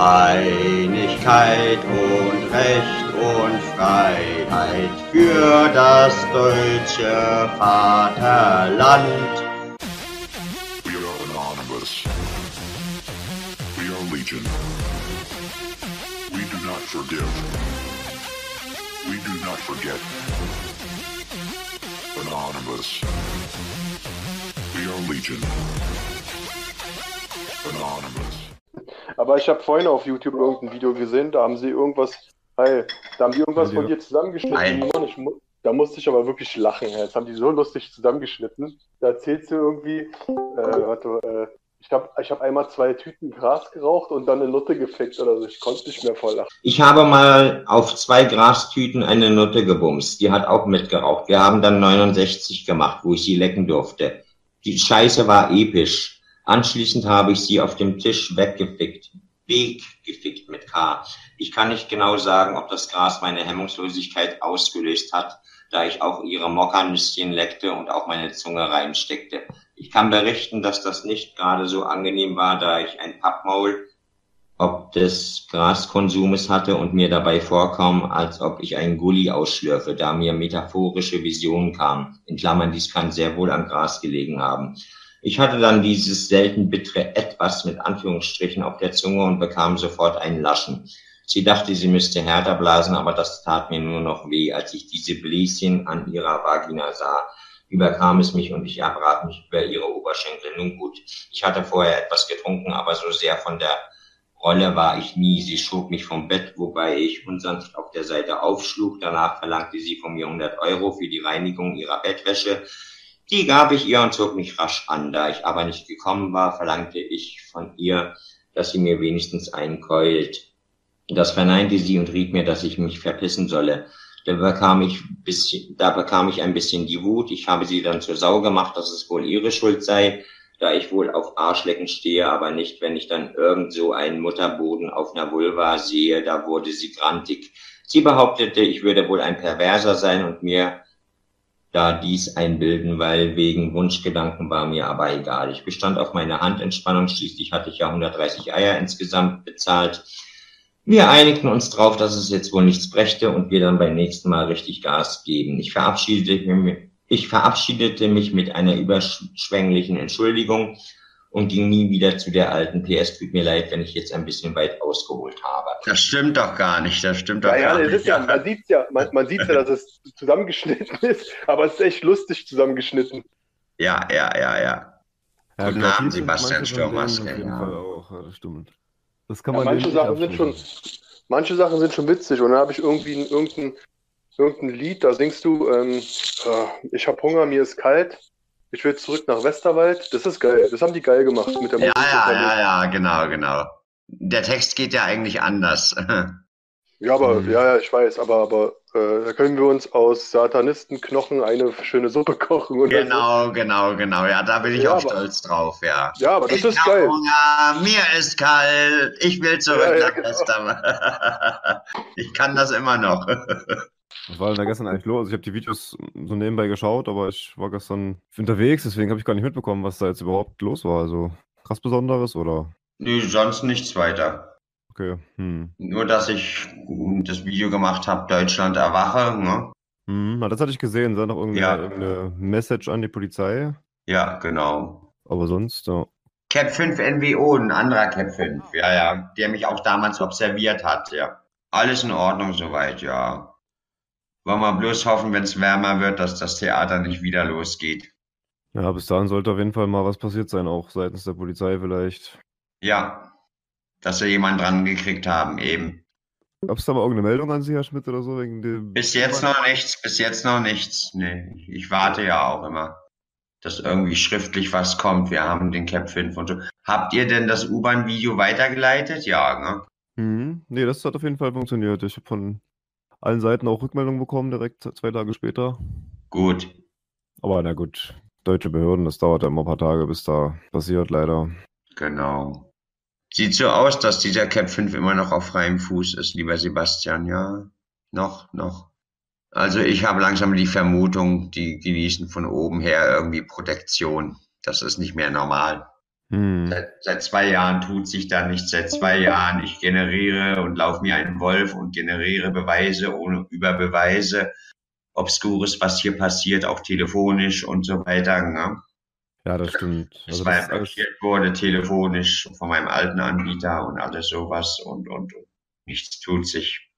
Einigkeit und Recht und Freiheit für das deutsche Vaterland. Habe vorhin auf YouTube irgendein Video gesehen, da haben sie irgendwas, hey, da haben die irgendwas Video. von dir zusammengeschnitten. Ich, da musste ich aber wirklich lachen. Das haben die so lustig zusammengeschnitten. Da erzählst du irgendwie, äh, warte, äh, ich habe ich hab einmal zwei Tüten Gras geraucht und dann eine Nutte gefickt oder so. Ich konnte nicht mehr voll lachen. Ich habe mal auf zwei Grastüten eine Nutte gebumst. Die hat auch mitgeraucht. Wir haben dann 69 gemacht, wo ich sie lecken durfte. Die Scheiße war episch. Anschließend habe ich sie auf dem Tisch weggefickt. Weggefickt mit K. Ich kann nicht genau sagen, ob das Gras meine Hemmungslosigkeit ausgelöst hat, da ich auch ihre Mockernüsschen leckte und auch meine Zunge reinsteckte. Ich kann berichten, dass das nicht gerade so angenehm war, da ich ein Pappmaul ob des Graskonsumes hatte und mir dabei vorkam, als ob ich einen Gully ausschlürfe, da mir metaphorische Visionen kamen. In Klammern, dies kann sehr wohl am Gras gelegen haben. Ich hatte dann dieses selten bittere Etwas mit Anführungsstrichen auf der Zunge und bekam sofort einen Laschen. Sie dachte, sie müsste härter blasen, aber das tat mir nur noch weh, als ich diese Bläschen an ihrer Vagina sah. Überkam es mich und ich erbrach mich über ihre Oberschenkel. Nun gut, ich hatte vorher etwas getrunken, aber so sehr von der Rolle war ich nie. Sie schob mich vom Bett, wobei ich unsanft auf der Seite aufschlug. Danach verlangte sie von mir 100 Euro für die Reinigung ihrer Bettwäsche. Die gab ich ihr und zog mich rasch an. Da ich aber nicht gekommen war, verlangte ich von ihr, dass sie mir wenigstens einen keult. Das verneinte sie und riet mir, dass ich mich verpissen solle. Da bekam ich bisschen, da bekam ich ein bisschen die Wut. Ich habe sie dann zur Sau gemacht, dass es wohl ihre Schuld sei da ich wohl auf Arschlecken stehe, aber nicht, wenn ich dann irgend so einen Mutterboden auf einer Vulva sehe, da wurde sie grantig. Sie behauptete, ich würde wohl ein Perverser sein und mir da dies einbilden, weil wegen Wunschgedanken war mir aber egal. Ich bestand auf meine Handentspannung, schließlich hatte ich ja 130 Eier insgesamt bezahlt. Wir einigten uns drauf, dass es jetzt wohl nichts brächte und wir dann beim nächsten Mal richtig Gas geben. Ich verabschiedete ich verabschiedete mich mit einer überschwänglichen Entschuldigung und ging nie wieder zu der alten PS. Tut mir leid, wenn ich jetzt ein bisschen weit ausgeholt habe. Das stimmt doch gar nicht, das stimmt doch Ja, ja, gar das nicht. ist ja, man sieht ja, man, man sieht ja, dass es zusammengeschnitten ist, aber es ist echt lustig zusammengeschnitten. ja, ja, ja, ja. Ja, Guten kreativ Abend, Sebastian manche Stürmaske, jeden ja. Ja, das stimmt. Das kann Ja, man manche denen Sachen nicht sind schon, manche Sachen sind schon witzig und dann habe ich irgendwie ein, irgendein, irgendein Lied, da singst du, ähm, äh, ich habe Hunger, mir ist kalt, ich will zurück nach Westerwald. Das ist geil, das haben die geil gemacht mit der Ja, Musik. ja, ja, ja, genau, genau. Der Text geht ja eigentlich anders. Ja, aber, Mhm. ja, ja, ich weiß, aber, aber äh, da können wir uns aus Satanistenknochen eine schöne Suppe kochen. Und dann- genau, genau, genau. Ja, da bin ich Ja, auch aber- stolz drauf, ja. Ja, aber das ich ist geil. Hunger, mir ist kalt, ich will zurück Ja, ja, nach genau. Westerwald. Ich kann das immer noch. Was war denn da gestern eigentlich los? Also Ich habe die Videos so nebenbei geschaut, aber ich war gestern unterwegs, deswegen habe ich gar nicht mitbekommen, was da jetzt überhaupt los war. Also krass Besonderes oder? Nö, sonst nichts weiter. Okay. Hm. Nur, dass ich das Video gemacht habe, Deutschland erwache. Ne? Hm, na, das hatte ich gesehen. Da noch irgendeine, Ja. irgendeine Message an die Polizei. Ja, genau. Aber sonst, ja. Cap 5 NWO, ein anderer Cap 5, ja, ja, der mich auch damals observiert hat, ja. Alles in Ordnung soweit, ja. Wollen wir bloß hoffen, wenn es wärmer wird, dass das Theater nicht wieder losgeht. Ja, bis dahin sollte auf jeden Fall mal was passiert sein, auch seitens der Polizei vielleicht. Ja, dass sie jemanden dran gekriegt haben, eben. Gab es da mal irgendeine Meldung an Sie, Herr Schmidt, oder so? Wegen dem Bis jetzt noch nichts, bis jetzt noch nichts. Nee, ich warte ja auch immer, dass irgendwie schriftlich was kommt. Wir haben den Cap 5 und so. Habt ihr denn das U-Bahn-Video weitergeleitet? Ja, ne? Mhm. Nee, das hat auf jeden Fall funktioniert. Ich habe von allen Seiten auch Rückmeldungen bekommen, direkt zwei Tage später. Gut. Aber na gut, deutsche Behörden, das dauert ja immer ein paar Tage, bis da passiert, leider. Genau. Sieht so aus, dass dieser Cap 5 immer noch auf freiem Fuß ist, lieber Sebastian, ja? Noch, noch. Also ich habe langsam die Vermutung, die genießen von oben her irgendwie Protektion. Das ist nicht mehr normal. Hm. Seit, seit zwei Jahren tut sich da nichts. Seit zwei Jahren ich generiere und laufe mir einen Wolf und generiere Beweise ohne über Beweise. Obskures, was hier passiert, auch telefonisch und so weiter. Ne? Ja, das stimmt. Das Also das blockiert wurde telefonisch von meinem alten Anbieter und alles sowas und, und, und nichts tut sich.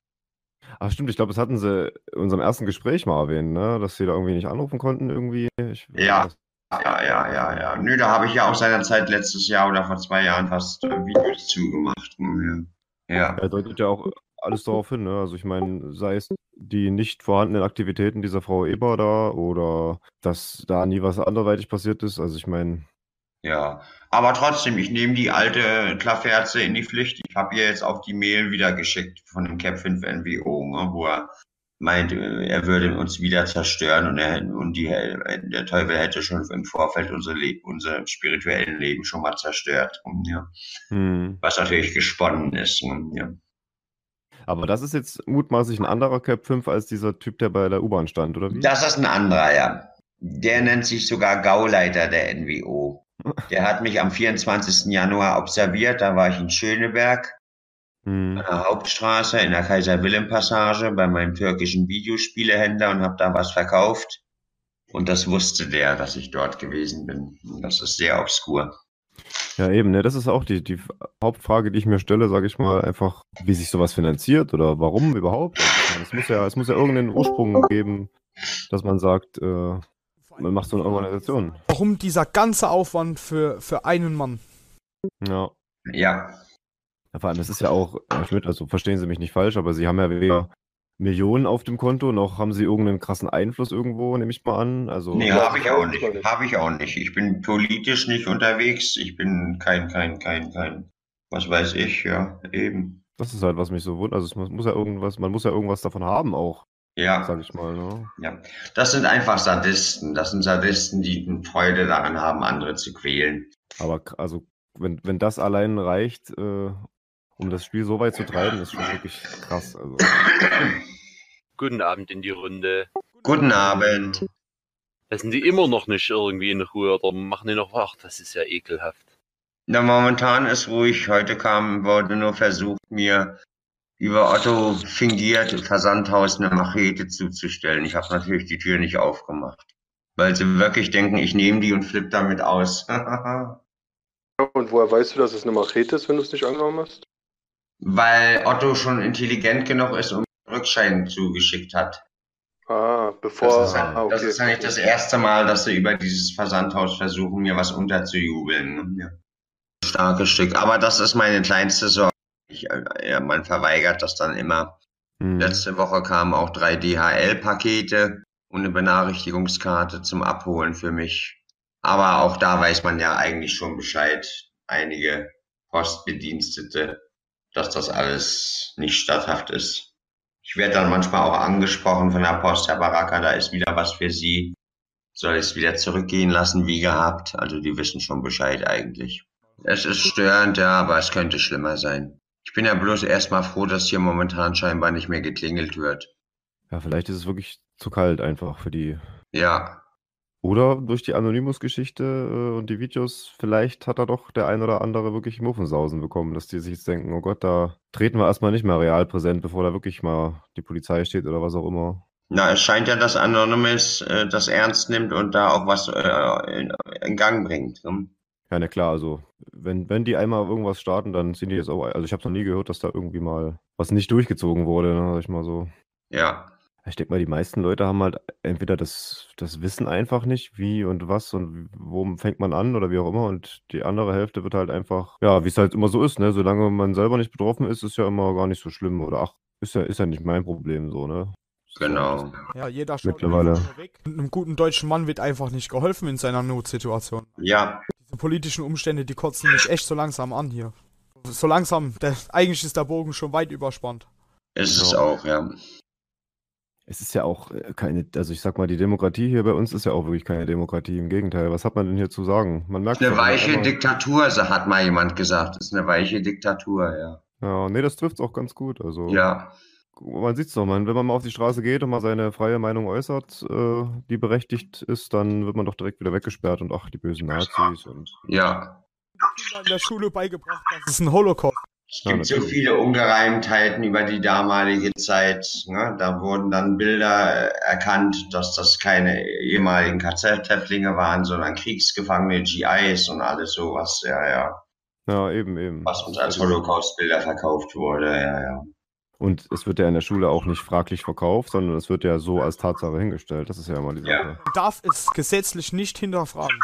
ach stimmt, ich glaube, das hatten sie in unserem ersten Gespräch mal erwähnt, ne? Dass sie da irgendwie nicht anrufen konnten irgendwie. Ich, Ja. Ja, ja, ja, ja. Nö, da habe ich ja auch seinerzeit letztes Jahr oder vor zwei Jahren fast äh, Videos zugemacht. ne? Ja. Er deutet ja auch alles darauf hin, ne? Also ich meine, sei es die nicht vorhandenen Aktivitäten dieser Frau Eber da oder dass da nie was anderweitig passiert ist. Also ich meine, Ja, aber trotzdem, ich nehme die alte Klafferze in die Pflicht. Ich habe ihr jetzt auch die Mail wieder geschickt von dem Cap 5 NWO, ne, wo er meint, er würde uns wieder zerstören und, er, und die, der Teufel hätte schon im Vorfeld unser, Le unser spirituellen Leben schon mal zerstört. Ja, hm. was natürlich gesponnen ist. Ja. Aber das ist jetzt mutmaßlich ein anderer Cap 5 als dieser Typ, der bei der U-Bahn stand, oder wie? Das ist ein anderer, ja. Der nennt sich sogar Gauleiter der NWO. Der hat mich am 24. Januar observiert, da war ich in Schöneberg. Hm. an der Hauptstraße in der Kaiser-Wilhelm-Passage bei meinem türkischen Videospielehändler und habe da was verkauft. Und das wusste der, dass ich dort gewesen bin. Und das ist sehr obskur. Ja, eben, ne? Das ist auch die, die Hauptfrage, die ich mir stelle, sage ich mal, einfach, wie sich sowas finanziert oder warum überhaupt. Also, es muss ja, es muss ja irgendeinen Ursprung geben, dass man sagt, äh, man macht so eine Organisation. Warum dieser ganze Aufwand für, für einen Mann? Ja. Ja, Ja, vor allem, es ist ja auch, Herr Schmidt, also verstehen Sie mich nicht falsch, aber Sie haben ja weder Millionen auf dem Konto, noch haben Sie irgendeinen krassen Einfluss irgendwo, nehme ich mal an. Also, nee, Ja, habe ich auch nicht. Habe ich auch nicht. Ich bin politisch nicht unterwegs. Ich bin kein, kein, kein, kein, was weiß ich, ja, eben. das ist halt, was mich so wundert. Also, es muss, ja irgendwas, man muss ja irgendwas davon haben auch, Ja, sage ich mal. Ne? ja. Das sind einfach Sadisten. Das sind Sadisten, die Freude daran haben, andere zu quälen. Aber also, wenn, wenn das allein reicht, äh, um das Spiel so weit zu treiben, ist schon wirklich krass. Also, Guten Abend in die Runde. Guten Abend. Lassen die immer noch nicht irgendwie in Ruhe oder machen die noch wach? Das ist ja ekelhaft. Na, momentan ist ruhig. Heute kam, wurde nur versucht, mir über Otto fingiert Versandhaus eine Machete zuzustellen. Ich habe natürlich die Tür nicht aufgemacht. Weil sie wirklich denken, ich nehme die und flippe damit aus. Und woher weißt du, dass es eine Machete ist, wenn du es nicht angenommen hast? Weil Otto schon intelligent genug ist und mir Rückschein zugeschickt hat. Ah, bevor. Das ist, ja, ah, okay. das ist ja nicht das erste Mal, dass sie über dieses Versandhaus versuchen, mir was unterzujubeln. Ja. Starkes Stück. Aber das ist meine kleinste Sorge. Ich, äh, ja, man verweigert das dann immer. hm. Letzte Woche kamen auch drei DHL-Pakete und eine Benachrichtigungskarte zum Abholen für mich. Aber auch da weiß man ja eigentlich schon Bescheid, einige Postbedienstete, dass das alles nicht statthaft ist. Ich werde dann manchmal auch angesprochen von der Post, Herr Baraka, da ist wieder was für Sie. Soll ich es wieder zurückgehen lassen, wie gehabt? Also die wissen schon Bescheid eigentlich. Es ist störend, ja, aber es könnte schlimmer sein. Ich bin ja bloß erstmal froh, dass hier momentan scheinbar nicht mehr geklingelt wird. Ja, vielleicht ist es wirklich zu kalt einfach für die. Ja, Oder durch die Anonymous-Geschichte äh, und die Videos, vielleicht hat er doch der ein oder andere wirklich Muffensausen bekommen, dass die sich jetzt denken, oh Gott, da treten wir erstmal nicht mehr real präsent, bevor da wirklich mal die Polizei steht oder was auch immer. na, es scheint ja, dass Anonymous äh, das ernst nimmt und da auch was äh, in, in Gang bringt. Ne? Ja, na klar, also wenn, wenn die einmal irgendwas starten, dann sind die jetzt auch, also ich habe noch nie gehört, dass da irgendwie mal was nicht durchgezogen wurde, ne, sag ich mal so. Ja, Ich denke mal, die meisten Leute haben halt entweder das, das Wissen einfach nicht, wie und was und wo fängt man an oder wie auch immer. Und die andere Hälfte wird halt einfach, ja, wie es halt immer so ist, ne? Solange man selber nicht betroffen ist, ist ja immer gar nicht so schlimm. Oder ach, ist ja, ist ja nicht mein Problem so, ne? genau. Ja, jeder schaut Mittlerweile. weg. Und einem guten deutschen Mann wird einfach nicht geholfen in seiner Notsituation. Ja, Diese politischen Umstände, die kotzen mich echt so langsam an hier. So langsam, der, eigentlich ist der Bogen schon weit überspannt. ist es Ja. auch, ja. Es ist ja auch äh, keine, also ich sag mal, die Demokratie hier bei uns ist ja auch wirklich keine Demokratie. Im Gegenteil, was hat man denn hier zu sagen? Man merkt Eine weiche einmal- Diktatur, so hat mal jemand gesagt. Das ist eine weiche Diktatur, ja. Ja, nee, das trifft auch ganz gut. Also. Ja, Man sieht es doch, man, wenn man mal auf die Straße geht und mal seine freie Meinung äußert, äh, die berechtigt ist, dann wird man doch direkt wieder weggesperrt und ach, die bösen Nazis und ja. Kindern in der Schule beigebracht, dass es ein Holocaust Es Ja, gibt so natürlich. viele Ungereimtheiten über die damalige Zeit. Ne? Da wurden dann Bilder äh, erkannt, dass das keine ehemaligen KZ-Häftlinge waren, sondern Kriegsgefangene, GIs und alles sowas. Ja, ja. Ja, eben, eben. Was uns als Holocaust-Bilder verkauft wurde. Ja, ja. Und es wird ja in der Schule auch nicht fraglich verkauft, sondern es wird ja so als Tatsache hingestellt. Das ist ja immer die Ja. Sache. Man darf es gesetzlich nicht hinterfragen.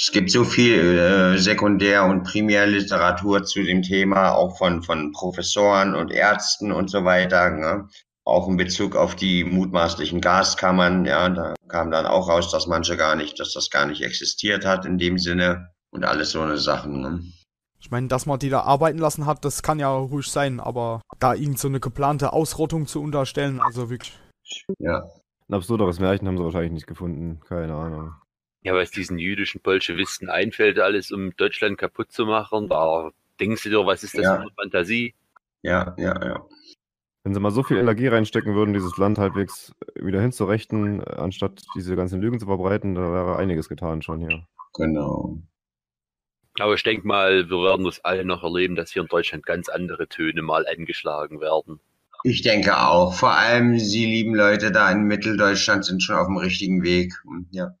Es gibt so viel äh, Sekundär- und Primärliteratur zu dem Thema, auch von, von Professoren und Ärzten und so weiter. Ne? Auch in Bezug auf die mutmaßlichen Gaskammern. Ja, da kam dann auch raus, dass manche gar nicht, dass das gar nicht existiert hat in dem Sinne und alles so eine Sachen. Ne? Ich meine, dass man die da arbeiten lassen hat, das kann ja ruhig sein, aber da irgend so eine geplante Ausrottung zu unterstellen, also wirklich. Ja. Ein absurderes Märchen haben sie wahrscheinlich nicht gefunden. Keine Ahnung. Ja, was diesen jüdischen Bolschewisten einfällt, alles um Deutschland kaputt zu machen, da denkst du dir, was ist das Ja. für eine Fantasie? Ja, ja, ja. Wenn sie mal so viel Energie reinstecken würden, dieses Land halbwegs wieder hinzurichten, äh, anstatt diese ganzen Lügen zu verbreiten, da wäre einiges getan schon hier. Genau. Aber ich denke mal, wir werden das alle noch erleben, dass hier in Deutschland ganz andere Töne mal angeschlagen werden. Ich denke auch. Vor allem Sie lieben Leute da in Mitteldeutschland sind schon auf dem richtigen Weg. Und ja.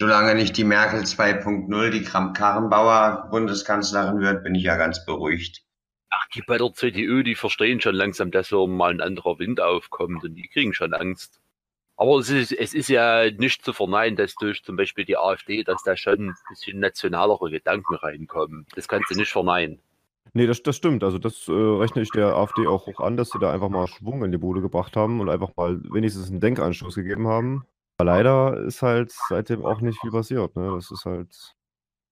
Solange nicht die Merkel 2.0, die Kramp-Karrenbauer Bundeskanzlerin wird, bin ich ja ganz beruhigt. Ach, die bei der CDU, die verstehen schon langsam, dass hier mal ein anderer Wind aufkommt und die kriegen schon Angst. Aber es ist, es ist ja nicht zu verneinen, dass durch zum Beispiel die AfD, dass da schon ein bisschen nationalere Gedanken reinkommen. Das kannst du nicht verneinen. Nee, das, das stimmt. Also das äh, rechne ich der AfD auch hoch an, dass sie da einfach mal Schwung in die Bude gebracht haben und einfach mal wenigstens einen Denkanstoß gegeben haben. Aber leider ist halt seitdem auch nicht viel passiert. Ne? Das ist halt.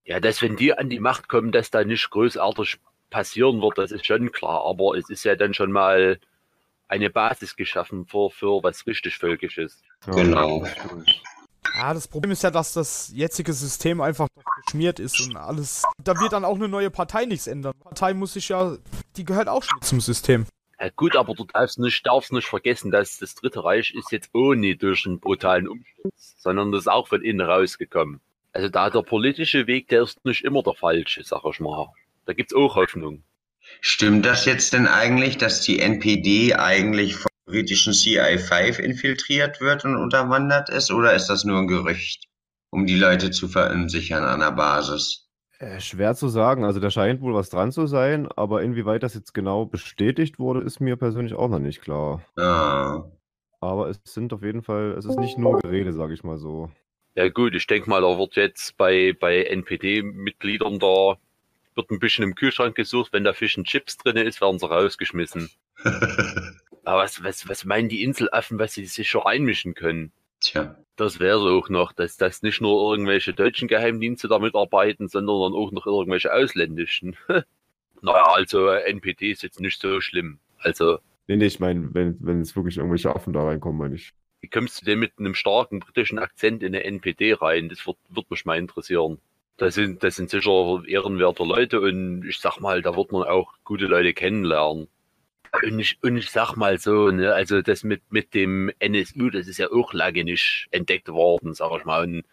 Ja, dass wenn die an die Macht kommen, dass da nicht großartig passieren wird, das ist schon klar. Aber es ist ja dann schon mal eine Basis geschaffen für, für was richtig Völkisches. Ja, Genau. Ja, das Problem ist ja, dass das jetzige System einfach geschmiert ist und alles. Da wird dann auch eine neue Partei nichts ändern. Die Partei muss sich ja, die gehört auch schon zum System. Ja, gut, aber du darfst nicht, darfst nicht vergessen, dass das Dritte Reich ist jetzt ohne durch einen brutalen Umsturz, sondern das ist auch von innen rausgekommen. Also da der politische Weg, der ist nicht immer der falsche, sag ich mal. Da gibt's auch Hoffnung. Stimmt das jetzt denn eigentlich, dass die NPD eigentlich vom britischen CI5 infiltriert wird und unterwandert ist? Oder ist das nur ein Gerücht, um die Leute zu verunsichern an der Basis? Äh, schwer zu sagen. Also da scheint wohl was dran zu sein, aber inwieweit das jetzt genau bestätigt wurde, ist mir persönlich auch noch nicht klar. Ah, Aber es sind auf jeden Fall, es ist nicht nur Gerede, sage ich mal so. Ja gut, ich denke mal, da wird jetzt bei, bei NPD-Mitgliedern da wird ein bisschen im Kühlschrank gesucht, wenn da Fisch und Chips drin ist, werden sie rausgeschmissen. Aber was, was, was meinen die Inselaffen, was sie sich schon reinmischen können? Tja. Das wäre auch noch, dass das nicht nur irgendwelche deutschen Geheimdienste da mitarbeiten, sondern dann auch noch irgendwelche ausländischen. naja, also äh, NPD ist jetzt nicht so schlimm. Also, Nee, nee, ich meine, wenn, wenn es wirklich irgendwelche Affen da reinkommen, meine ich. wie kommst du denn mit einem starken britischen Akzent in eine NPD rein? Das wird, wird mich mal interessieren. Das sind, das sind sicher ehrenwerte Leute und ich sag mal, da wird man auch gute Leute kennenlernen. Und ich, und ich sag mal so, ne, also das mit, mit dem NSU, das ist ja auch lange nicht entdeckt worden, sag ich mal. Und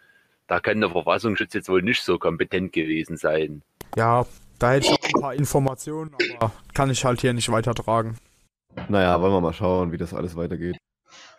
da kann der Verfassungsschutz jetzt wohl nicht so kompetent gewesen sein. Ja, da hätte ich auch ein paar Informationen, aber kann ich halt hier nicht weitertragen. Naja, wollen wir mal schauen, wie das alles weitergeht.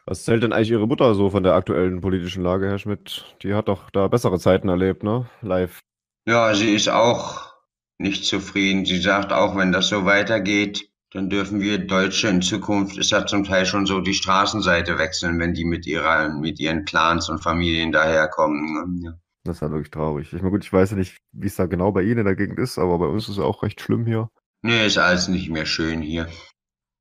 Was zählt denn eigentlich Ihre Mutter so von der aktuellen politischen Lage, Herr Schmidt? Die hat doch da bessere Zeiten erlebt, ne? Live. Ja, sie ist auch nicht zufrieden. Sie sagt auch, wenn das so weitergeht, dann dürfen wir Deutsche in Zukunft, ist ja zum Teil schon so, die Straßenseite wechseln, wenn die mit ihrer, mit ihren Clans und Familien daherkommen. ne? Ja. Das ist ja wirklich traurig. Ich meine, gut, ich weiß ja nicht, wie es da genau bei Ihnen in der Gegend ist, aber bei uns ist es auch recht schlimm hier. Nee, ist alles nicht mehr schön hier.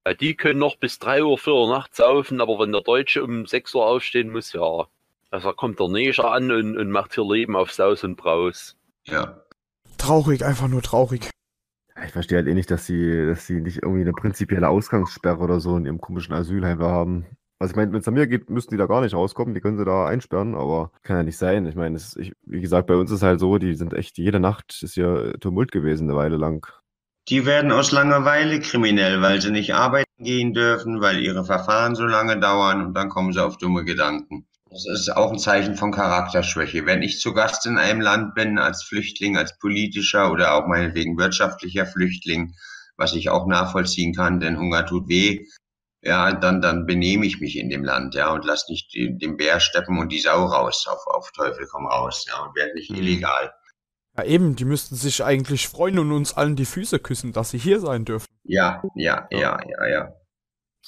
Ja, die können noch bis 3 Uhr, 4 Uhr nachts saufen, aber wenn der Deutsche um 6 Uhr aufstehen muss, ja. Also da kommt der Neger an und, und macht hier Leben auf Saus und Braus. Ja. Traurig, einfach nur traurig. Ich verstehe halt eh nicht, dass sie, dass sie nicht irgendwie eine prinzipielle Ausgangssperre oder so in ihrem komischen Asylheim haben. Also ich meine, wenn es an mir geht, müssten die da gar nicht rauskommen, die können sie da einsperren, aber kann ja nicht sein. Ich meine, wie gesagt, bei uns ist halt so, die sind echt, jede Nacht ist hier Tumult gewesen, eine Weile lang. Die werden aus Langeweile kriminell, weil sie nicht arbeiten gehen dürfen, weil ihre Verfahren so lange dauern und dann kommen sie auf dumme Gedanken. Das ist auch ein Zeichen von Charakterschwäche. Wenn ich zu Gast in einem Land bin, als Flüchtling, als politischer oder auch meinetwegen wirtschaftlicher Flüchtling, was ich auch nachvollziehen kann, denn Hunger tut weh, ja, dann, dann benehme ich mich in dem Land, ja, und lass nicht den, den Bär steppen und die Sau raus, auf, auf Teufel komm raus, ja, und werde nicht Mhm. illegal. Ja, eben, die müssten sich eigentlich freuen und uns allen die Füße küssen, dass sie hier sein dürfen. Ja, ja, ja, ja, ja.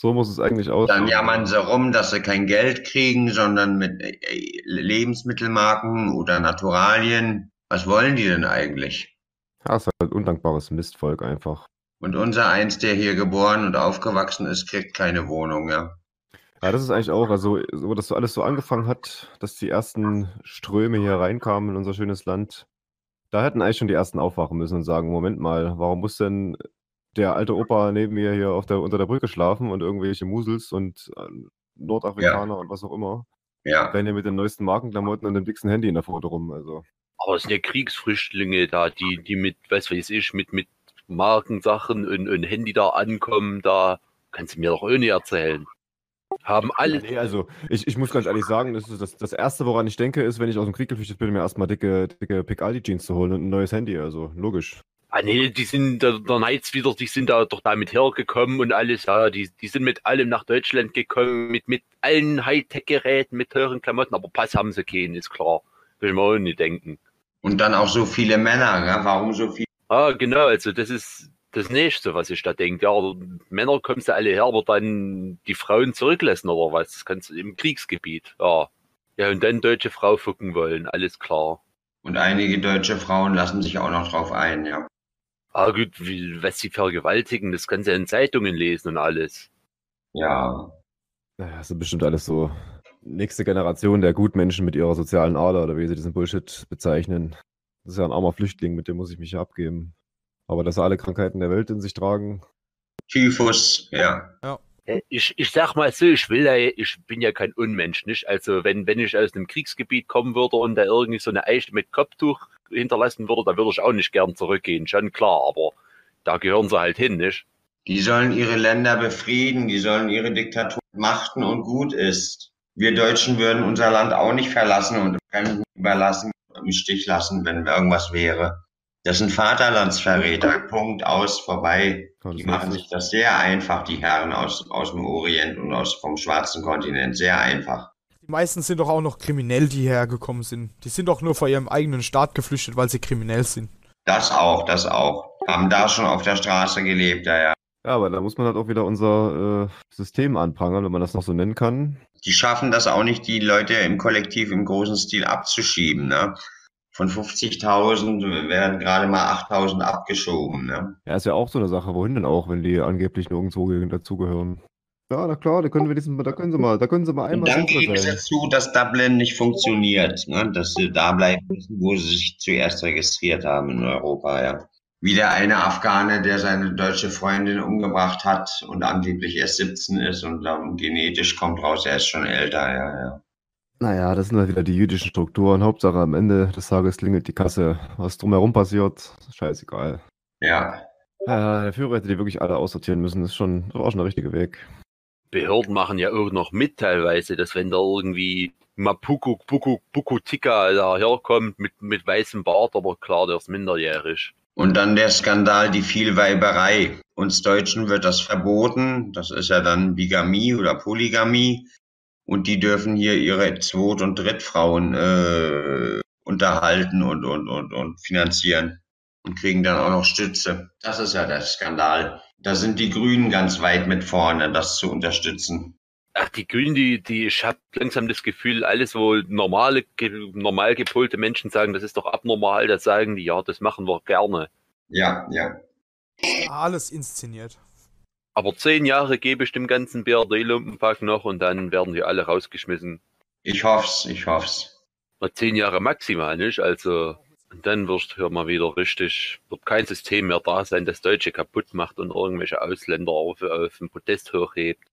So muss es eigentlich aussehen. Dann jammern sie rum, dass sie kein Geld kriegen, sondern mit äh, äh, Lebensmittelmarken oder Naturalien. Was wollen die denn eigentlich? Ja, ist halt undankbares Mistvolk einfach. Und unser eins, der hier geboren und aufgewachsen ist, kriegt keine Wohnung, ja. Ja, das ist eigentlich auch, also, so, dass so alles so angefangen hat, dass die ersten Ströme hier reinkamen in unser schönes Land. Da hätten eigentlich schon die ersten aufwachen müssen und sagen, Moment mal, warum muss denn der alte Opa neben mir hier auf der, unter der Brücke schlafen und irgendwelche Musels und äh, Nordafrikaner und was auch immer. Ja, Rennen hier mit den neuesten Markenklamotten und dem dicksten Handy in der Foto rum. Also, Aber es sind ja Kriegsflüchtlinge da, die, die mit, was weiß ich, mit, mit Markensachen und, und Handy da ankommen, da kannst du mir doch ohne erzählen. Haben alle, nee, also ich, ich muss ganz ehrlich sagen, das, ist das, das Erste, woran ich denke, ist, wenn ich aus dem Krieg geflüchtet bin, mir erstmal dicke, dicke Piccaldi-Jeans zu holen und ein neues Handy. Also logisch. Ah nee, die sind, der, der Knights wieder, die sind da doch damit hergekommen und alles, ja, die, die sind mit allem nach Deutschland gekommen, mit, mit allen Hightech-Geräten, mit teuren Klamotten, aber Pass haben sie keinen, ist klar. Will mir auch nicht denken. und dann auch so viele Männer, ja. Warum so viele? Ah, genau, also das ist das Nächste, was ich da denke. Ja, Männer kommen sie alle her, aber dann die Frauen zurücklassen oder was? Das kannst du im Kriegsgebiet, ja. Ja, und dann deutsche Frau fucken wollen, alles klar. Und einige deutsche Frauen lassen sich auch noch drauf ein, ja. Ah gut, wie, was sie vergewaltigen, das kannst du ja in Zeitungen lesen und alles. Ja, Naja, das sind bestimmt alles so nächste Generation der Gutmenschen mit ihrer sozialen Ader oder wie sie diesen Bullshit bezeichnen. Das ist ja ein armer Flüchtling, mit dem muss ich mich ja abgeben. Aber dass sie alle Krankheiten der Welt in sich tragen, Typhus, ja. Äh, Ich, ich sag mal so, ich will ja, ich bin ja kein Unmensch, nicht? Also wenn, wenn ich aus einem Kriegsgebiet kommen würde und da irgendwie so eine Eiche mit Kopftuch hinterlassen würde, da würde ich auch nicht gern zurückgehen, schon klar, aber da gehören sie halt hin, nicht? Die sollen ihre Länder befrieden, die sollen ihre Diktatur machten und gut ist. Wir Deutschen würden unser Land auch nicht verlassen und Fremden überlassen, im Stich lassen, wenn irgendwas wäre. Das sind Vaterlandsverräter. Punkt aus, vorbei. Ja, Die machen sich das sehr einfach, die Herren aus, aus dem Orient und aus, vom schwarzen Kontinent. Sehr einfach. Die meisten sind doch auch noch kriminell, die hierher gekommen sind. Die sind doch nur vor ihrem eigenen Staat geflüchtet, weil sie kriminell sind. Das auch, das auch. Haben da schon auf der Straße gelebt, ja, ja. ja, aber da muss man halt auch wieder unser äh, System anprangern, wenn man das noch so nennen kann. Die schaffen das auch nicht, die Leute im Kollektiv im großen Stil abzuschieben, ne? Von 50.000 werden gerade mal 8.000 abgeschoben, ne? Ja, ist ja auch so eine Sache, wohin denn auch, wenn die angeblich nirgendwo dazugehören. Ja, na klar, da können wir diesen, da können sie mal, da können sie mal Und einmal dann sicher geben sein. sie zu, dass Dublin nicht funktioniert, ne? dass sie da bleiben müssen, wo sie sich zuerst registriert haben in Europa, ja. Wieder eine Afghane, der seine deutsche Freundin umgebracht hat und angeblich erst 17 ist und dann genetisch kommt raus, er ist schon älter, ja, ja. Naja, das sind halt wieder die jüdischen Strukturen. Hauptsache am Ende des Tages klingelt die Kasse. Was drumherum passiert, scheißegal. Ja, Ja, der Führer hätte die wirklich alle aussortieren müssen. Das ist schon, das war schon der richtige Weg. Behörden machen ja auch noch mit teilweise, dass wenn da irgendwie Mapuku, Puku, Pukutika da herkommt mit, mit weißem Bart, aber klar, der ist minderjährig. Und dann der Skandal, die Vielweiberei. Uns Deutschen wird das verboten. Das ist ja dann Bigamie oder Polygamie. Und die dürfen hier ihre Zweit- und Drittfrauen äh, unterhalten und, und, und, und finanzieren. Und kriegen dann auch noch Stütze. Das ist ja der Skandal. Da sind die Grünen ganz weit mit vorne, das zu unterstützen. Ach, die Grünen, die, die, ich habe langsam das Gefühl, alles, wo normale, ge, normal gepolte Menschen sagen, das ist doch abnormal, da sagen die, ja, das machen wir gerne. Ja, ja. Alles inszeniert. Aber zehn Jahre gebe ich dem ganzen BRD-Lumpenpack noch und dann werden die alle rausgeschmissen. Ich hoff's, ich hoff's. Zehn Jahre maximal, nicht? Also, dann wirst du mal wieder richtig, wird kein System mehr da sein, das Deutsche kaputt macht und irgendwelche Ausländer auf, auf den Podest hochhebt.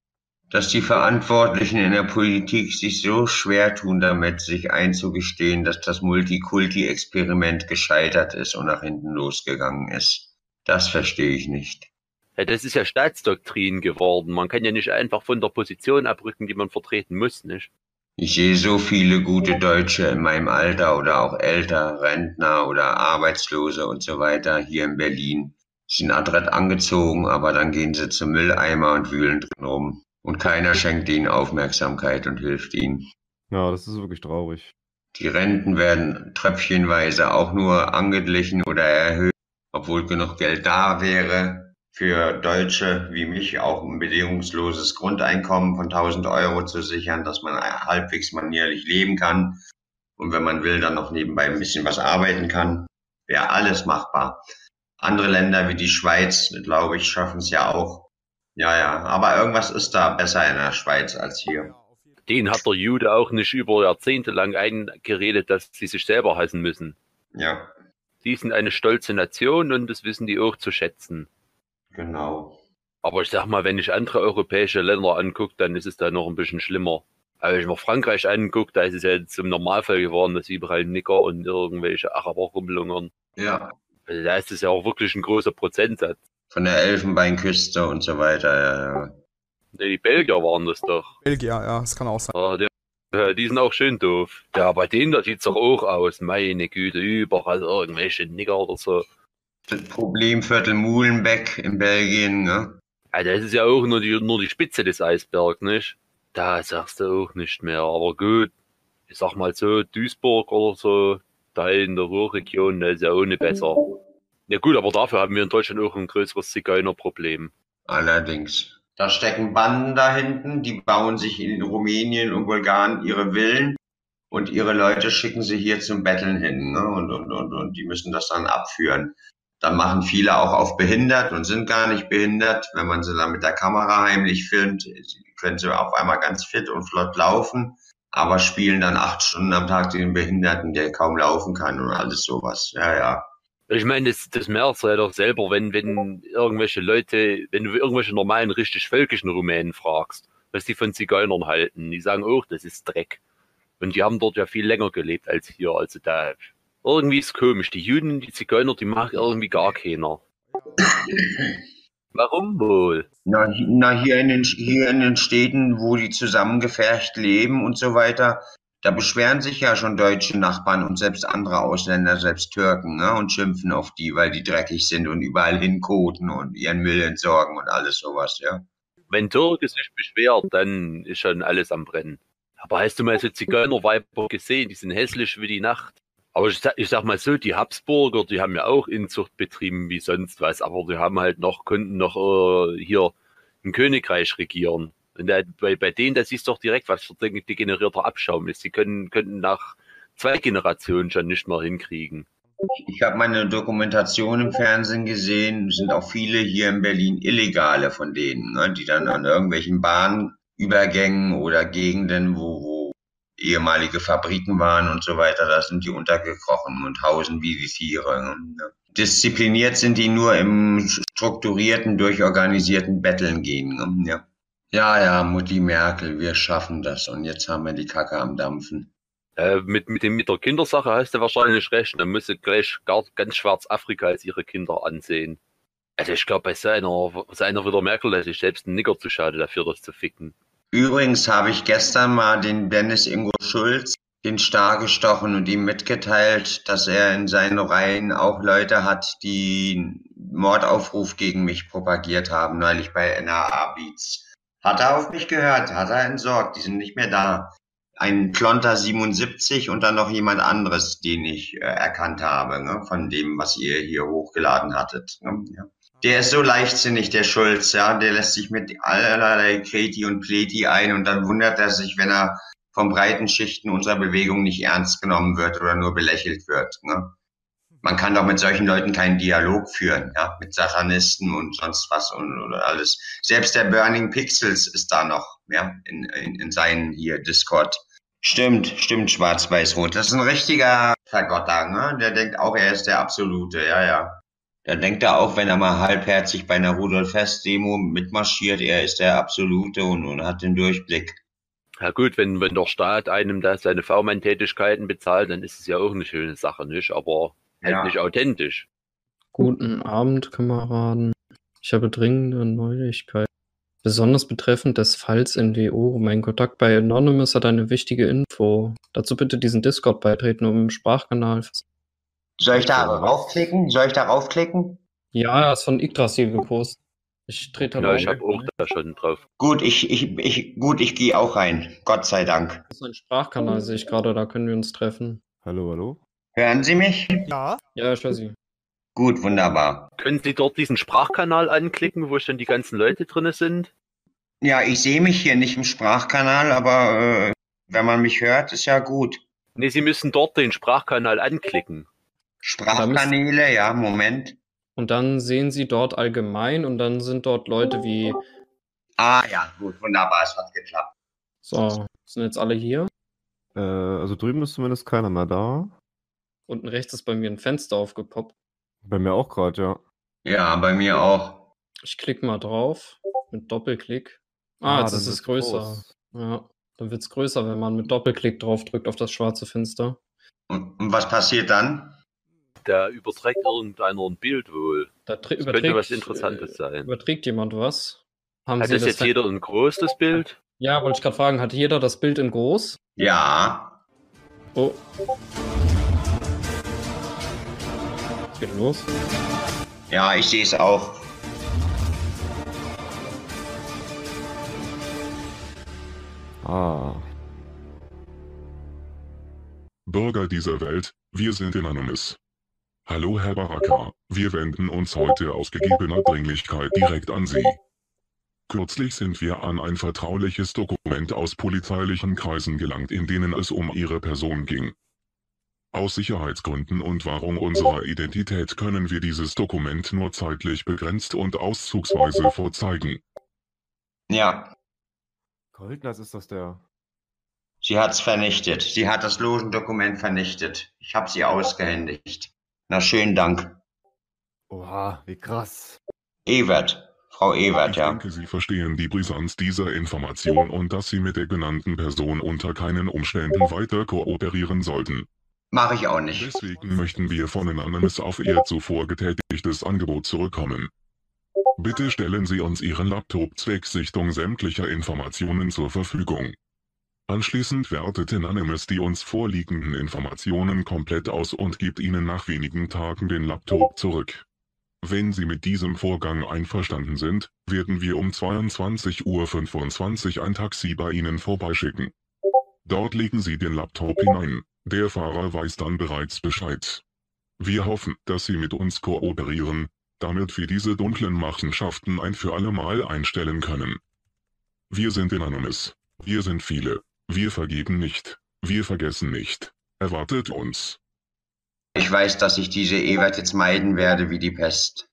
dass die Verantwortlichen in der Politik sich so schwer tun damit, sich einzugestehen, dass das Multikulti-Experiment gescheitert ist und nach hinten losgegangen ist. Das verstehe ich nicht. Ja, das ist ja Staatsdoktrin geworden. Man kann ja nicht einfach von der Position abrücken, die man vertreten muss, nicht? Ich sehe so viele gute Deutsche in meinem Alter oder auch älter, Rentner oder Arbeitslose und so weiter hier in Berlin. Sind adrett angezogen, aber dann gehen sie zum Mülleimer und wühlen drin rum. Und keiner schenkt ihnen Aufmerksamkeit und hilft ihnen. Ja, das ist wirklich traurig. Die Renten werden tröpfchenweise auch nur angeglichen oder erhöht, obwohl genug Geld da wäre für Deutsche wie mich auch ein bedingungsloses Grundeinkommen von 1000 Euro zu sichern, dass man halbwegs manierlich leben kann und wenn man will, dann noch nebenbei ein bisschen was arbeiten kann. Wäre alles machbar. Andere Länder wie die Schweiz, glaube ich, schaffen es ja auch. Ja, ja, aber irgendwas ist da besser in der Schweiz als hier. Den hat der Jude auch nicht über Jahrzehnte lang eingeredet, dass sie sich selber hassen müssen. Ja, Die sind eine stolze Nation und das wissen die auch zu schätzen. Genau. Aber ich sag mal, wenn ich andere europäische Länder angucke, dann ist es da noch ein bisschen schlimmer. Aber wenn ich mir Frankreich angucke, da ist es ja zum Normalfall geworden, dass überall Nicker und irgendwelche Araber rumlungern. Ja, Also da ist es ja auch wirklich ein großer Prozentsatz. von der Elfenbeinküste und so weiter. Ja, ja. Ne, die Belgier waren das doch. Belgier, ja, das kann auch sein. Ja, die, ja, die sind auch schön doof. Ja, bei denen, da sieht's doch auch aus. Meine Güte, überall irgendwelche Nigger oder so. Das Problemviertel Muhlenbeck in Belgien, ne? Also das ist ja auch nur die, nur die Spitze des Eisbergs, nicht? Da sagst du auch nicht mehr. Aber gut, ich sag mal so, Duisburg oder so, da in der Ruhrregion, da ist ja ohne besser. Ja gut, aber dafür haben wir in Deutschland auch ein größeres Zigeunerproblem. Allerdings. Da stecken Banden da hinten, die bauen sich in Rumänien und Bulgarien ihre Villen und ihre Leute schicken sie hier zum Betteln hin, ne? Und, und, und, und die müssen das dann abführen. Dann machen viele auch auf behindert und sind gar nicht behindert. Wenn man sie dann mit der Kamera heimlich filmt, können sie auf einmal ganz fit und flott laufen, aber spielen dann acht Stunden am Tag den Behinderten, der kaum laufen kann und alles sowas. Ja, ja. Ich meine, das, das merkst du ja doch selber, wenn, wenn irgendwelche Leute, wenn du irgendwelche normalen, richtig völkischen Rumänen fragst, was die von Zigeunern halten, die sagen auch, das ist Dreck. Und die haben dort ja viel länger gelebt als hier. Also da, irgendwie ist komisch. Die Juden, die Zigeuner, die mag irgendwie gar keiner. Warum wohl? Na, na hier, in den, hier in den Städten, wo die zusammengefercht leben und so weiter, da beschweren sich ja schon deutsche Nachbarn und selbst andere Ausländer, selbst Türken, ne, und schimpfen auf die, weil die dreckig sind und überall hinkoten und ihren Müll entsorgen und alles sowas, ja. Wenn Türke sich beschwert, dann ist schon alles am Brennen. Aber hast du mal so Zigeunerweiber gesehen? Die sind hässlich wie die Nacht. Aber ich ich sag mal so, die Habsburger, die haben ja auch Inzucht betrieben wie sonst was, aber die haben halt noch, konnten noch äh, hier ein Königreich regieren. Und da, bei, bei denen, das ist doch direkt, was für ein degenerierter Abschaum ist. Die können, könnten nach zwei Generationen schon nicht mehr hinkriegen. Ich habe meine Dokumentation im Fernsehen gesehen, es sind auch viele hier in Berlin Illegale von denen, ne, die dann an irgendwelchen Bahnübergängen oder Gegenden, wo, wo ehemalige Fabriken waren und so weiter, da sind die untergekrochen und hausen wie die Tiere. Ne. Diszipliniert sind die nur im strukturierten, durchorganisierten Betteln gehen. Ne, ja. ja, ja, Mutti Merkel, wir schaffen das und jetzt haben wir die Kacke am Dampfen. Äh, mit, mit, dem, mit der Kindersache hast du wahrscheinlich recht. Dann musst du gleich gar, ganz schwarz Afrika als ihre Kinder ansehen. Also ich glaube, bei seiner, seiner wieder Merkel, dass ich selbst ein Nigger zu schade dafür, das zu ficken. Übrigens habe ich gestern mal den Dennis Ingo Schulz den Star gestochen und ihm mitgeteilt, dass er in seinen Reihen auch Leute hat, die Mordaufruf gegen mich propagiert haben, neulich bei NRA Beats. Hat er auf mich gehört, hat er entsorgt, die sind nicht mehr da. Ein Klonter 77 und dann noch jemand anderes, den ich äh, erkannt habe, ne, von dem, was ihr hier hochgeladen hattet. Ne, ja. Der ist so leichtsinnig, der Schulz, ja, der lässt sich mit allerlei Kreti und Pleti ein und dann wundert er sich, wenn er von breiten Schichten unserer Bewegung nicht ernst genommen wird oder nur belächelt wird. Ne? Man kann doch mit solchen Leuten keinen Dialog führen, ja, mit Satanisten und sonst was und oder alles. Selbst der Burning Pixels ist da noch, ja, in, in, in seinen hier Discord. Stimmt, stimmt, schwarz-weiß-rot. Das ist ein richtiger Vergotter, ne? Der denkt auch, er ist der Absolute, ja, ja. Da denkt er auch, wenn er mal halbherzig bei einer Rudolf Hess-Demo mitmarschiert, er ist der Absolute und, und hat den Durchblick. Ja gut, wenn, wenn der Staat einem da seine V-Mann-Tätigkeiten bezahlt, dann ist es ja auch eine schöne Sache, nicht? Aber halt Ja. nicht authentisch. Guten Abend, Kameraden. Ich habe dringende Neuigkeiten. Besonders betreffend des Falls NWO. Mein Kontakt bei Anonymous hat eine wichtige Info. Dazu bitte diesen Discord beitreten, um im Sprachkanal. Soll ich da raufklicken? Soll ich da raufklicken? Ja, er ist von Yggdrasil gepostet. Ich trete da Ja, rein. ich habe auch da schon drauf. Gut, ich, ich, ich, gut, ich gehe auch rein. Gott sei Dank. Das ist ein Sprachkanal, sehe ich gerade, da können wir uns treffen. Hallo, hallo? Hören Sie mich? Ja, Ja, ich höre Sie. Gut, wunderbar. Können Sie dort diesen Sprachkanal anklicken, wo schon die ganzen Leute drin sind? Ja, ich sehe mich hier nicht im Sprachkanal, aber äh, wenn man mich hört, ist ja gut. Ne, Sie müssen dort den Sprachkanal anklicken. Sprachkanäle, ja, Moment. Und dann sehen Sie dort allgemein und dann sind dort Leute wie, Ah ja, gut, wunderbar, es hat geklappt. so, sind jetzt alle hier. Äh, also drüben ist zumindest keiner mehr da. Unten rechts ist bei mir ein Fenster aufgepoppt. Bei mir auch gerade, ja. Ja, bei mir auch. Ich klicke mal drauf mit Doppelklick. Ah, jetzt dann ist es größer. groß. Ja, dann wird es größer, wenn man mit Doppelklick drauf drückt auf das schwarze Fenster. Und, und was passiert dann? Da überträgt irgendeiner ein Bild wohl. Da Das überträgt, könnte was Interessantes äh, sein. Überträgt jemand was? Haben Hat Sie das jetzt Fen- jeder ein großes Bild? Ja, wollte ich gerade fragen, hat jeder das Bild in groß? Ja, Oh. Was geht los? ja, ich sehe es auch. Ah. Bürger dieser Welt, wir sind Anonymous. Hallo Herr Baraka, wir wenden uns heute aus gegebener Dringlichkeit direkt an Sie. Kürzlich sind wir an ein vertrauliches Dokument aus polizeilichen Kreisen gelangt, in denen es um Ihre Person ging. Aus Sicherheitsgründen und Wahrung unserer Identität können wir dieses Dokument nur zeitlich begrenzt und auszugsweise vorzeigen. Ja, Goldners ist das der. sie hat's vernichtet. Sie hat das Logendokument vernichtet. Ich habe sie ausgehändigt. Na, schönen Dank. Oha, wie krass. Ewert, Frau Ewert, Ich ja. denke, Sie verstehen die Brisanz dieser Information und dass Sie mit der genannten Person unter keinen Umständen weiter kooperieren sollten. Mache ich auch nicht. Deswegen möchten wir von Anonymous auf Ihr zuvor getätigtes Angebot zurückkommen. Bitte stellen Sie uns Ihren Laptop zwecks Sichtung sämtlicher Informationen zur Verfügung. Anschließend wertet Anonymous die uns vorliegenden Informationen komplett aus und gibt Ihnen nach wenigen Tagen den Laptop zurück. Wenn Sie mit diesem Vorgang einverstanden sind, werden wir um 22.25 Uhr ein Taxi bei Ihnen vorbeischicken. Dort legen Sie den Laptop hinein. Der Fahrer weiß dann bereits Bescheid. Wir hoffen, dass Sie mit uns kooperieren, damit wir diese dunklen Machenschaften ein für alle Mal einstellen können. Wir sind Anonymous. Wir sind viele. Wir vergeben nicht. Wir vergessen nicht. Erwartet uns. Ich weiß, dass ich diese Ewert jetzt meiden werde wie die Pest.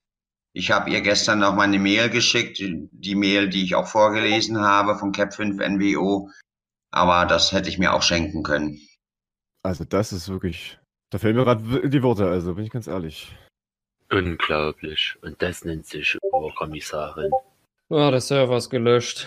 Ich habe ihr gestern noch mal eine Mail geschickt, die Mail, die ich auch vorgelesen habe von Cap5 NWO, aber das hätte ich mir auch schenken können. Also das ist wirklich. Da fehlen mir gerade die Worte, also bin ich ganz ehrlich. Unglaublich. Und das nennt sich Oberkommissarin. Ah, der Server ist gelöscht.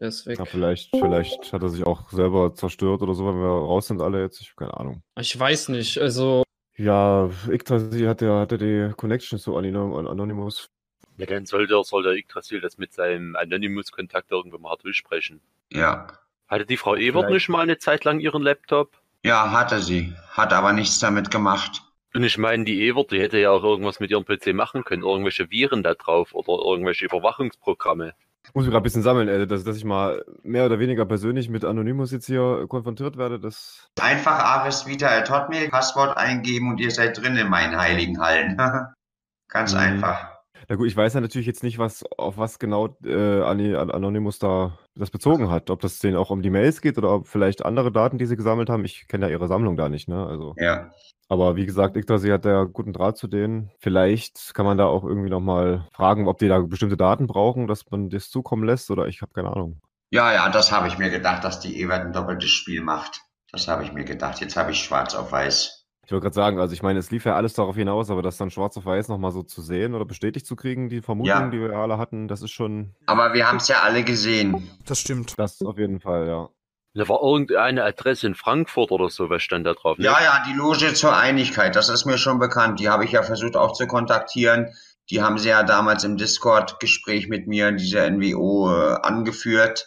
Der ist weg. Ja, vielleicht, vielleicht hat er sich auch selber zerstört oder so, wenn wir raus sind alle jetzt. Ich habe keine Ahnung. Ich weiß nicht, also Ja, Yggdrasil hat ja, hatte die Connection zu An- Anonymous. Ja, dann soll der, soll der Yggdrasil das mit seinem Anonymous-Kontakt irgendwann mal durchsprechen. Ja. Hatte die Frau Ebert Vielleicht- nicht mal eine Zeit lang ihren Laptop? Ja, hatte sie. Hat aber nichts damit gemacht. Und ich meine, die Evert, die hätte ja auch irgendwas mit ihrem PC machen können. Irgendwelche Viren da drauf oder irgendwelche Überwachungsprogramme. Muss mich gerade ein bisschen sammeln, ey, dass, dass ich mal mehr oder weniger persönlich mit Anonymous jetzt hier konfrontiert werde. Das. Einfach Ares Vita at Hotmail, Passwort eingeben und ihr seid drin in meinen heiligen Hallen. Ganz Mhm. einfach. Na gut, ich weiß ja natürlich jetzt nicht, was, auf was genau äh, Anonymous da das bezogen hat. Ob das denen auch um die Mails geht oder ob vielleicht andere Daten, die sie gesammelt haben. Ich kenne ja ihre Sammlung da nicht, ne? Also. Ja. Aber wie gesagt, Yggdrasil hat ja guten Draht zu denen. Vielleicht kann man da auch irgendwie nochmal fragen, ob die da bestimmte Daten brauchen, dass man das zukommen lässt oder ich habe keine Ahnung. Ja, ja, das habe ich mir gedacht, dass die Ewert ein doppeltes Spiel macht. Das habe ich mir gedacht. Jetzt habe ich schwarz auf weiß. Ich wollte gerade sagen, also ich meine, es lief ja alles darauf hinaus, aber das dann schwarz auf weiß nochmal so zu sehen oder bestätigt zu kriegen, die Vermutungen, Ja. die wir alle hatten, das ist schon Aber wir haben es ja alle gesehen. das stimmt. das auf jeden Fall, ja. Da war irgendeine Adresse in Frankfurt oder so, was stand da drauf? ne? Ja, ja, die Loge zur Einigkeit, das ist mir schon bekannt. Die habe ich ja versucht auch zu kontaktieren. Die haben sie ja damals im Discord-Gespräch mit mir, diese NWO, äh, angeführt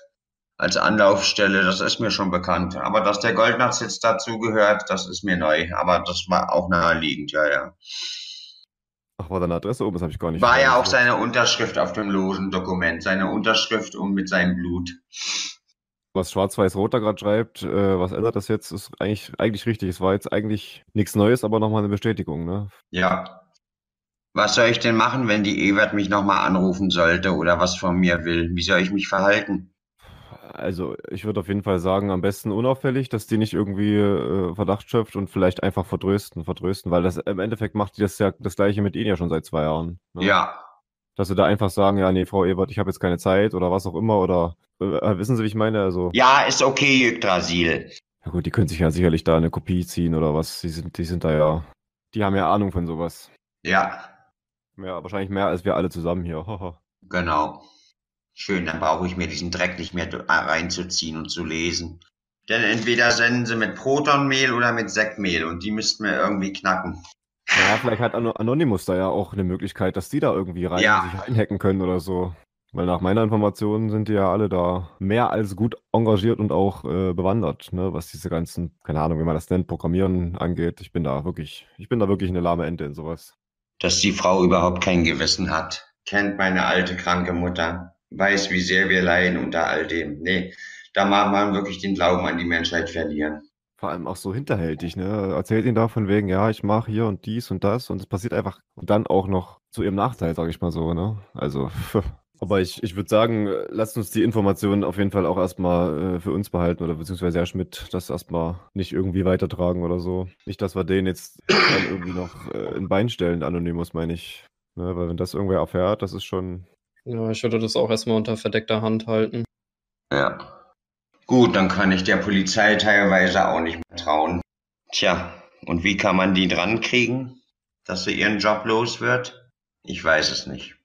als Anlaufstelle. Das ist mir schon bekannt. Aber dass der Goldnacht jetzt dazu gehört, das ist mir neu. Aber das war auch naheliegend, ja, ja. Ach, war da eine Adresse oben? Das habe ich gar nicht War ja auch seine Unterschrift auf dem losen Dokument. Seine Unterschrift und mit seinem Blut. Was Schwarz-Weiß-Rot da gerade schreibt, äh, was ändert das jetzt, ist eigentlich, eigentlich richtig. Es war jetzt eigentlich nichts Neues, aber nochmal eine Bestätigung, ne? Ja. Was soll ich denn machen, wenn die Ewert mich nochmal anrufen sollte oder was von mir will? Wie soll ich mich verhalten? Also, ich würde auf jeden Fall sagen, am besten unauffällig, dass die nicht irgendwie äh, Verdacht schöpft und vielleicht einfach vertrösten, vertrösten, weil das im Endeffekt macht die das ja das gleiche mit ihnen ja schon seit zwei Jahren. Ne? Ja, Dass sie da einfach sagen, ja, nee, Frau Ebert, ich habe jetzt keine Zeit oder was auch immer oder äh, wissen Sie, wie ich meine? Also, ja, ist okay, Yggdrasil. ja gut, die können sich ja sicherlich da eine Kopie ziehen oder was. Die sind, die sind da ja, die haben ja Ahnung von sowas. Ja, Ja, wahrscheinlich mehr als wir alle zusammen hier. Genau. Schön, dann brauche ich mir diesen Dreck nicht mehr reinzuziehen und zu lesen. Denn entweder senden sie mit Protonmehl oder mit Sektmehl und die müssten wir irgendwie knacken. Ja, vielleicht hat Ano- Anonymous da ja auch eine Möglichkeit, dass die da irgendwie rein Ja. sich einhacken können oder so. Weil nach meiner Information sind die ja alle da mehr als gut engagiert und auch äh, bewandert, ne, was diese ganzen, keine Ahnung, wie man das nennt, Programmieren angeht. Ich bin da wirklich, ich bin da wirklich eine lahme Ente in sowas. Dass die Frau überhaupt kein Gewissen hat. Kennt meine alte kranke Mutter. Weiß, wie sehr wir leiden unter all dem. Nee, da mag man wirklich den Glauben an die Menschheit verlieren. Vor allem auch so hinterhältig, ne? Erzählt ihnen da von wegen, ja, ich mache hier und dies und das und es passiert einfach und dann auch noch zu ihrem Nachteil, sage ich mal so, ne? Also, aber ich, ich würde sagen, lasst uns die Informationen auf jeden Fall auch erstmal äh, für uns behalten oder beziehungsweise Herr Schmidt das erstmal nicht irgendwie weitertragen oder so. Nicht, dass wir den jetzt dann irgendwie noch äh, ein Bein stellen, Anonymous, meine ich. Ne? Weil wenn das irgendwer erfährt, das ist schon. Ja, ich würde das auch erstmal unter verdeckter Hand halten. Ja. Gut, dann kann ich der Polizei teilweise auch nicht mehr trauen. Tja, und wie kann man die dran kriegen, dass sie ihren Job los wird? Ich weiß es nicht.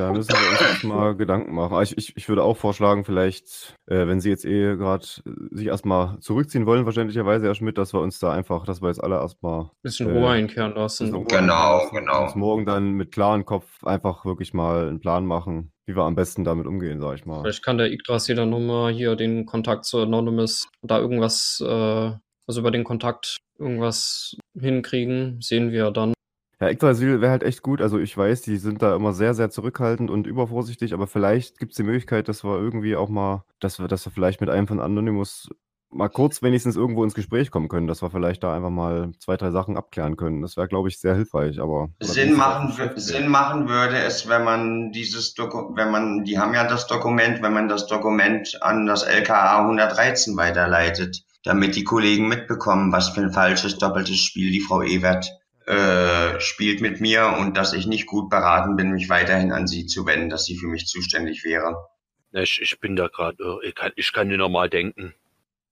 Da müssen wir uns jetzt mal Gedanken machen. Ich, ich, ich würde auch vorschlagen, vielleicht, äh, wenn Sie jetzt eh gerade sich erstmal zurückziehen wollen, verständlicherweise, Herr Schmidt, dass wir uns da einfach, dass wir jetzt alle erstmal Bisschen Äh, Ruhe einkehren lassen. Ruhe Genau, lassen und genau. uns morgen dann mit klarem Kopf einfach wirklich mal einen Plan machen, wie wir am besten damit umgehen, sag ich mal. Vielleicht kann der Yggdrasil dann nochmal hier den Kontakt zu Anonymous, da irgendwas, äh, also über den Kontakt irgendwas hinkriegen, sehen wir dann. Ja, Yggdrasil wäre halt echt gut. Also ich weiß, die sind da immer sehr, sehr zurückhaltend und übervorsichtig, aber vielleicht gibt es die Möglichkeit, dass wir irgendwie auch mal, dass wir, dass wir vielleicht mit einem von Anonymous mal kurz wenigstens irgendwo ins Gespräch kommen können, dass wir vielleicht da einfach mal zwei, drei Sachen abklären können. Das wäre, glaube ich, sehr hilfreich, aber. Sinn machen, Sinn machen würde es, wenn man dieses Dokument, wenn man, die haben ja das Dokument, wenn man das Dokument an das LKA 113 weiterleitet, damit die Kollegen mitbekommen, was für ein falsches doppeltes Spiel die Frau Ewert äh, spielt mit mir und dass ich nicht gut beraten bin, mich weiterhin an sie zu wenden, dass sie für mich zuständig wäre. Ich, ich bin da gerade, ich kann, ich kann nicht normal denken.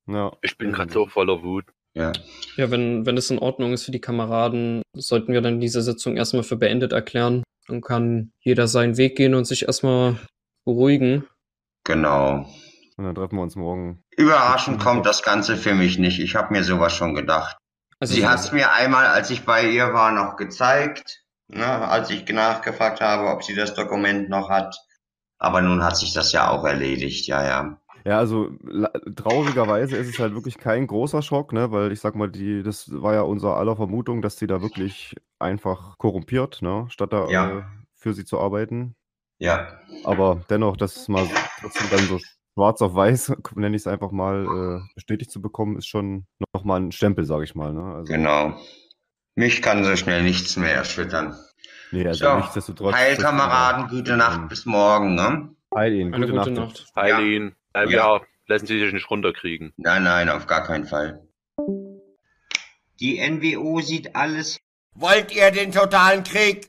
Ja. Ich bin gerade so voller Wut. Ja. Ja, wenn, wenn es in Ordnung ist für die Kameraden, sollten wir dann diese Sitzung erstmal für beendet erklären. Dann kann jeder seinen Weg gehen und sich erstmal beruhigen. Genau. Und dann treffen wir uns morgen. Überraschend kommt das Ganze für mich nicht. Ich habe mir sowas schon gedacht. Also Sie es hat es mir einmal, als ich bei ihr war, noch gezeigt, ne, als ich nachgefragt habe, ob sie das Dokument noch hat. Aber nun hat sich das ja auch erledigt, ja, ja. Ja, also traurigerweise ist es halt wirklich kein großer Schock, ne? Weil ich sag mal, die, das war ja unser aller Vermutung, dass die da wirklich einfach korrumpiert, ne? Statt da Ja. äh, für sie zu arbeiten. Ja, Aber dennoch, das mal trotzdem dann so schwarz auf weiß, nenne ich es einfach mal, äh, bestätigt zu bekommen, ist schon nochmal ein Stempel, sage ich mal. Ne? Also, genau. Mich kann so schnell nichts mehr erschüttern. Nee, also So, nichtsdestotrotz. Heil, Kameraden, gute Nacht, bis morgen, ne? Heil Ihnen, Eine gute, gute Nacht. Nacht. Eileen, äh, Ja. ja, lassen Sie sich nicht runterkriegen. Nein, nein, auf gar keinen Fall. Die NWO sieht alles. Wollt ihr den totalen Krieg?